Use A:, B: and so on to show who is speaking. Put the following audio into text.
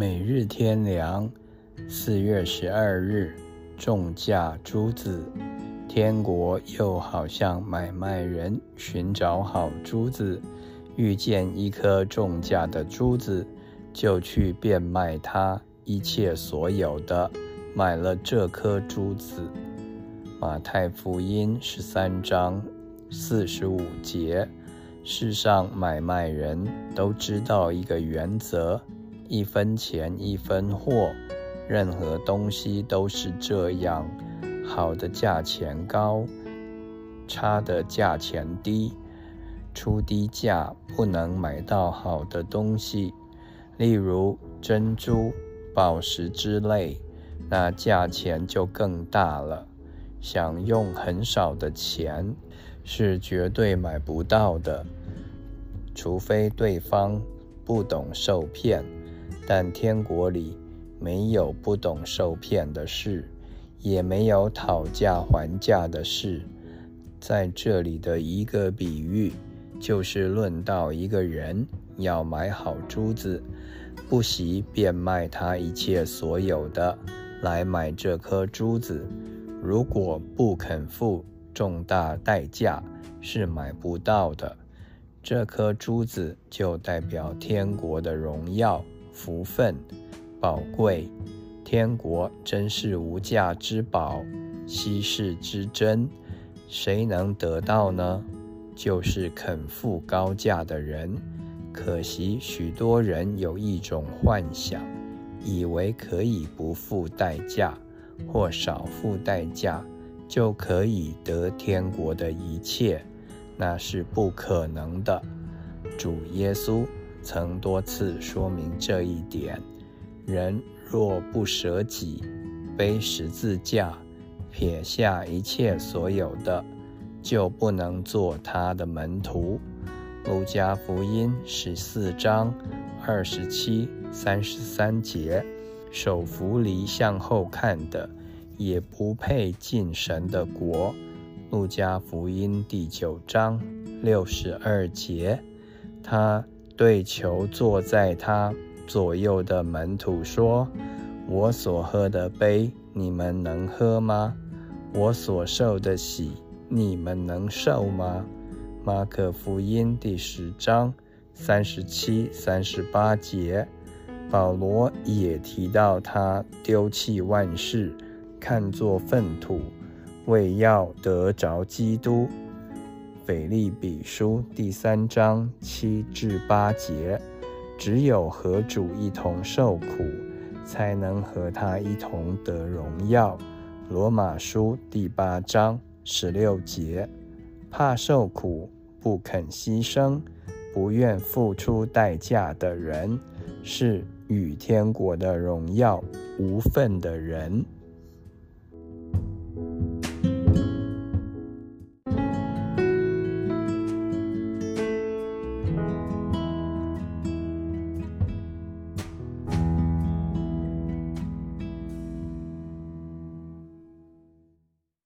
A: 每日天良，四月十二日，重价珠子。天国又好像买卖人寻找好珠子，遇见一颗重价的珠子，就去变卖他一切所有的，买了这颗珠子。马太福音十三章四十五节。世上买卖人都知道一个原则。一分钱一分货，任何东西都是这样。好的价钱高，差的价钱低。出低价不能买到好的东西，例如珍珠、宝石之类，那价钱就更大了。想用很少的钱，是绝对买不到的，除非对方不懂受骗。但天国里没有不懂受骗的事，也没有讨价还价的事。在这里的一个比喻，就是论到一个人要买好珠子，不惜变卖他一切所有的来买这颗珠子。如果不肯付重大代价，是买不到的。这颗珠子就代表天国的荣耀。福分宝贵，天国真是无价之宝，稀世之珍。谁能得到呢？就是肯付高价的人。可惜许多人有一种幻想，以为可以不付代价或少付代价就可以得天国的一切，那是不可能的。主耶稣。曾多次说明这一点：人若不舍己，背十字架，撇下一切所有的，就不能做他的门徒。路加福音十四章二十七、三十三节：手扶犁向后看的，也不配进神的国。路加福音第九章六十二节：他。对求坐在他左右的门徒说：“我所喝的杯，你们能喝吗？我所受的喜，你们能受吗？”马可福音第十章三十七、三十八节，保罗也提到他丢弃万事，看作粪土，为要得着基督。腓利比书第三章七至八节，只有和主一同受苦，才能和他一同得荣耀。罗马书第八章十六节，怕受苦、不肯牺牲、不愿付出代价的人，是与天国的荣耀无份的人。